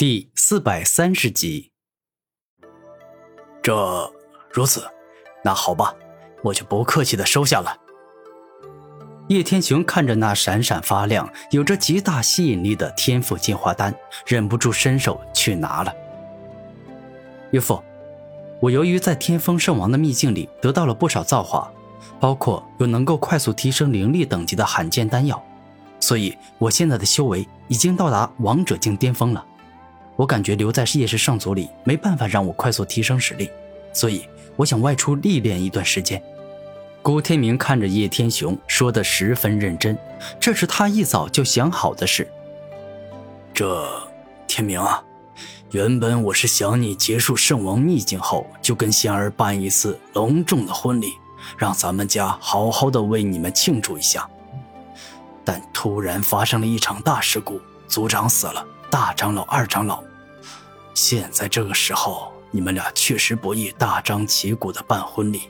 第四百三十集。这如此，那好吧，我就不客气的收下了。叶天雄看着那闪闪发亮、有着极大吸引力的天赋进化丹，忍不住伸手去拿了。岳父，我由于在天风圣王的秘境里得到了不少造化，包括有能够快速提升灵力等级的罕见丹药，所以我现在的修为已经到达王者境巅峰了。我感觉留在夜市圣族里没办法让我快速提升实力，所以我想外出历练一段时间。古天明看着叶天雄说的十分认真，这是他一早就想好的事。这天明啊，原本我是想你结束圣王秘境后就跟仙儿办一次隆重的婚礼，让咱们家好好的为你们庆祝一下。但突然发生了一场大事故，族长死了，大长老、二长老。现在这个时候，你们俩确实不宜大张旗鼓的办婚礼，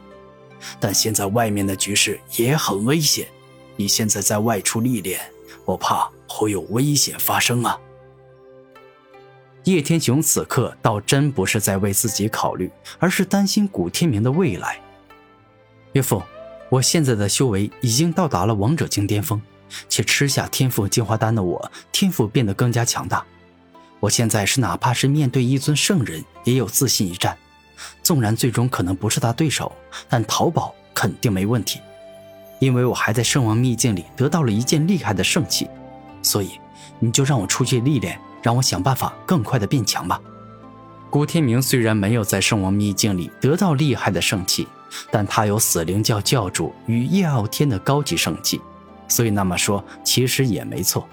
但现在外面的局势也很危险，你现在在外出历练，我怕会有危险发生啊。叶天雄此刻倒真不是在为自己考虑，而是担心古天明的未来。岳父，我现在的修为已经到达了王者境巅峰，且吃下天赋进化丹的我，天赋变得更加强大。我现在是哪怕是面对一尊圣人，也有自信一战。纵然最终可能不是他对手，但淘宝肯定没问题，因为我还在圣王秘境里得到了一件厉害的圣器。所以，你就让我出去历练，让我想办法更快的变强吧。古天明虽然没有在圣王秘境里得到厉害的圣器，但他有死灵教教主与叶傲天的高级圣器，所以那么说其实也没错。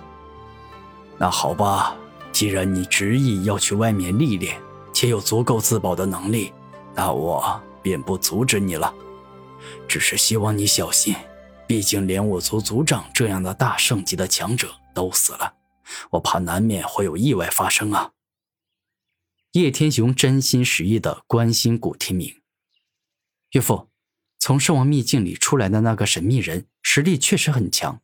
那好吧。既然你执意要去外面历练，且有足够自保的能力，那我便不阻止你了。只是希望你小心，毕竟连我族族长这样的大圣级的强者都死了，我怕难免会有意外发生啊。叶天雄真心实意的关心古天明，岳父，从圣王秘境里出来的那个神秘人实力确实很强，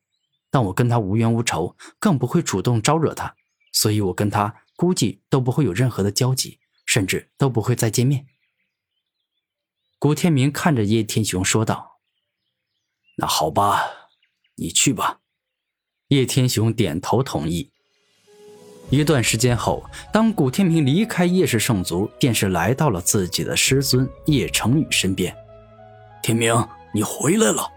但我跟他无冤无仇，更不会主动招惹他。所以，我跟他估计都不会有任何的交集，甚至都不会再见面。古天明看着叶天雄说道：“那好吧，你去吧。”叶天雄点头同意。一段时间后，当古天明离开叶氏圣族，便是来到了自己的师尊叶成宇身边。天明，你回来了。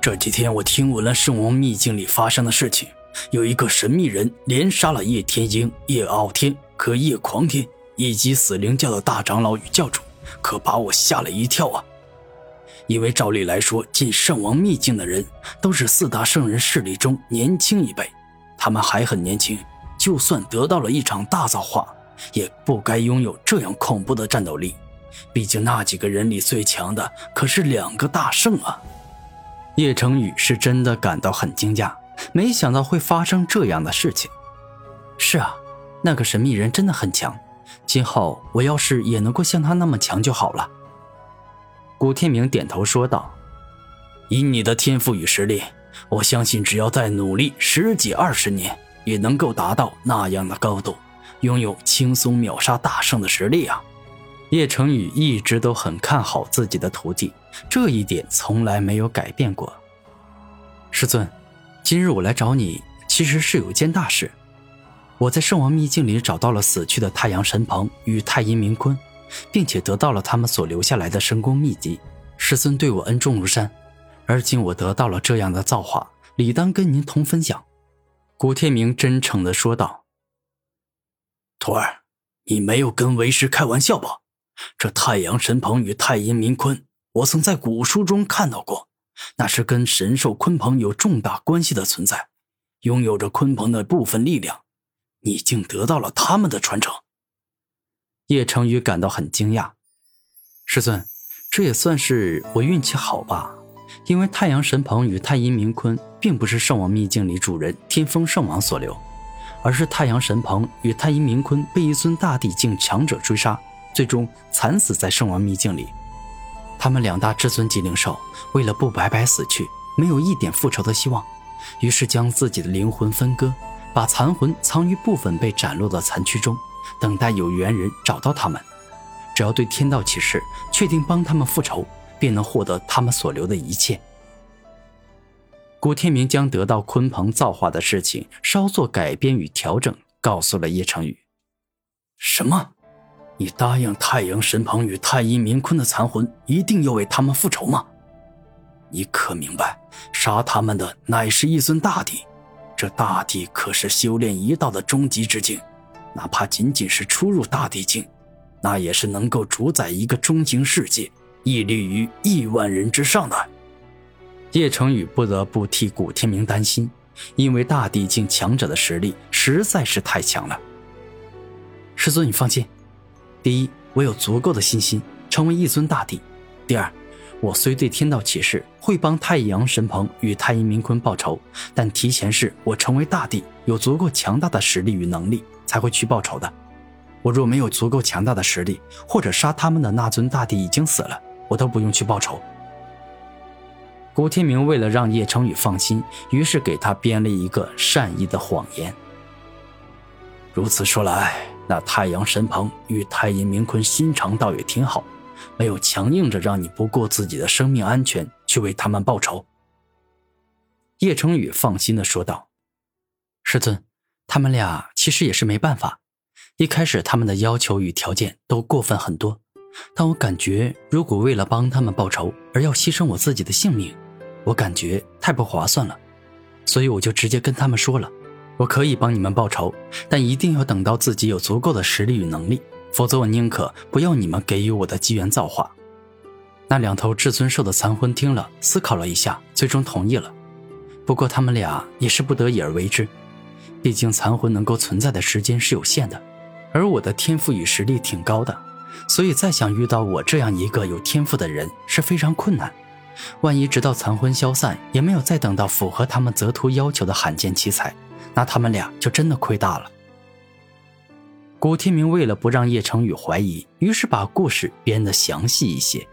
这几天我听闻了圣王秘境里发生的事情。有一个神秘人连杀了叶天鹰、叶傲天和叶狂天，以及死灵教的大长老与教主，可把我吓了一跳啊！因为照理来说，进圣王秘境的人都是四大圣人势力中年轻一辈，他们还很年轻，就算得到了一场大造化，也不该拥有这样恐怖的战斗力。毕竟那几个人里最强的可是两个大圣啊！叶成宇是真的感到很惊讶。没想到会发生这样的事情。是啊，那个神秘人真的很强。今后我要是也能够像他那么强就好了。古天明点头说道：“以你的天赋与实力，我相信只要再努力十几二十年，也能够达到那样的高度，拥有轻松秒杀大圣的实力啊！”叶成宇一直都很看好自己的徒弟，这一点从来没有改变过。师尊。今日我来找你，其实是有一件大事。我在圣王秘境里找到了死去的太阳神鹏与太阴明坤，并且得到了他们所留下来的神功秘籍。师尊对我恩重如山，而今我得到了这样的造化，理当跟您同分享。古天明真诚地说道：“徒儿，你没有跟为师开玩笑吧？这太阳神鹏与太阴明坤，我曾在古书中看到过。”那是跟神兽鲲鹏有重大关系的存在，拥有着鲲鹏的部分力量，你竟得到了他们的传承。叶成宇感到很惊讶，师尊，这也算是我运气好吧？因为太阳神鹏与太阴冥坤并不是圣王秘境里主人天风圣王所留，而是太阳神鹏与太阴冥坤被一尊大帝境强者追杀，最终惨死在圣王秘境里。他们两大至尊级灵兽为了不白白死去，没有一点复仇的希望，于是将自己的灵魂分割，把残魂藏于部分被斩落的残躯中，等待有缘人找到他们。只要对天道起誓，确定帮他们复仇，便能获得他们所留的一切。古天明将得到鲲鹏造化的事情稍作改编与调整，告诉了叶成宇。什么？你答应太阳神鹏与太阴明坤的残魂一定要为他们复仇吗？你可明白，杀他们的乃是一尊大帝，这大帝可是修炼一道的终极之境，哪怕仅仅是初入大帝境，那也是能够主宰一个中型世界，屹立于亿万人之上的。叶成宇不得不替古天明担心，因为大帝境强者的实力实在是太强了。师尊，你放心。第一，我有足够的信心成为一尊大帝；第二，我虽对天道起誓会帮太阳神鹏与太阴明坤报仇，但提前是我成为大帝有足够强大的实力与能力才会去报仇的。我若没有足够强大的实力，或者杀他们的那尊大帝已经死了，我都不用去报仇。古天明为了让叶成宇放心，于是给他编了一个善意的谎言。如此说来。那太阳神鹏与太阴明坤心肠倒也挺好，没有强硬着让你不顾自己的生命安全去为他们报仇。叶成宇放心的说道：“师尊，他们俩其实也是没办法。一开始他们的要求与条件都过分很多，但我感觉如果为了帮他们报仇而要牺牲我自己的性命，我感觉太不划算了，所以我就直接跟他们说了。”我可以帮你们报仇，但一定要等到自己有足够的实力与能力，否则我宁可不要你们给予我的机缘造化。那两头至尊兽的残魂听了，思考了一下，最终同意了。不过他们俩也是不得已而为之，毕竟残魂能够存在的时间是有限的，而我的天赋与实力挺高的，所以再想遇到我这样一个有天赋的人是非常困难。万一直到残魂消散，也没有再等到符合他们择突要求的罕见奇才。那他们俩就真的亏大了。古天明为了不让叶成宇怀疑，于是把故事编得详细一些。